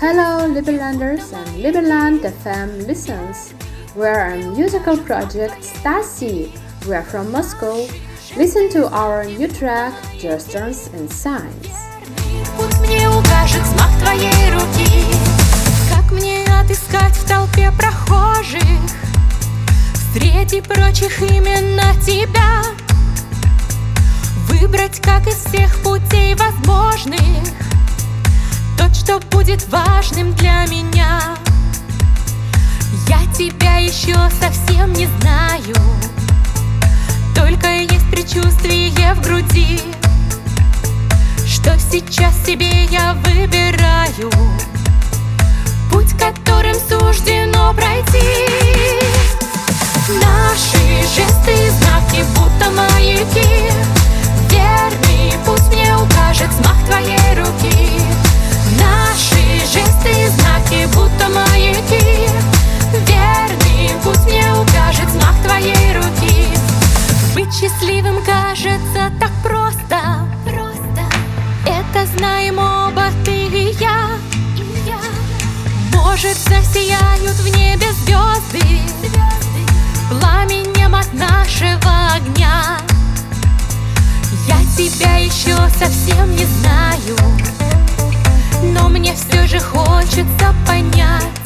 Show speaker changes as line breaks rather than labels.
Hello, Liberlanders and Liberland FM listeners. We're a musical project Stasi. We're from Moscow. Listen to our new track, Gestures and Signs.
Среди прочих именно тебя Выбрать, как из всех путей возможных что будет важным для меня. Я тебя еще совсем не знаю. Только есть предчувствие в груди Что сейчас себе я выбираю счастливым кажется так просто. Просто. Это знаем оба ты и я. И я. Может засияют в небе звезды. Пламенем от нашего огня. Я тебя еще совсем не знаю Но мне все же хочется понять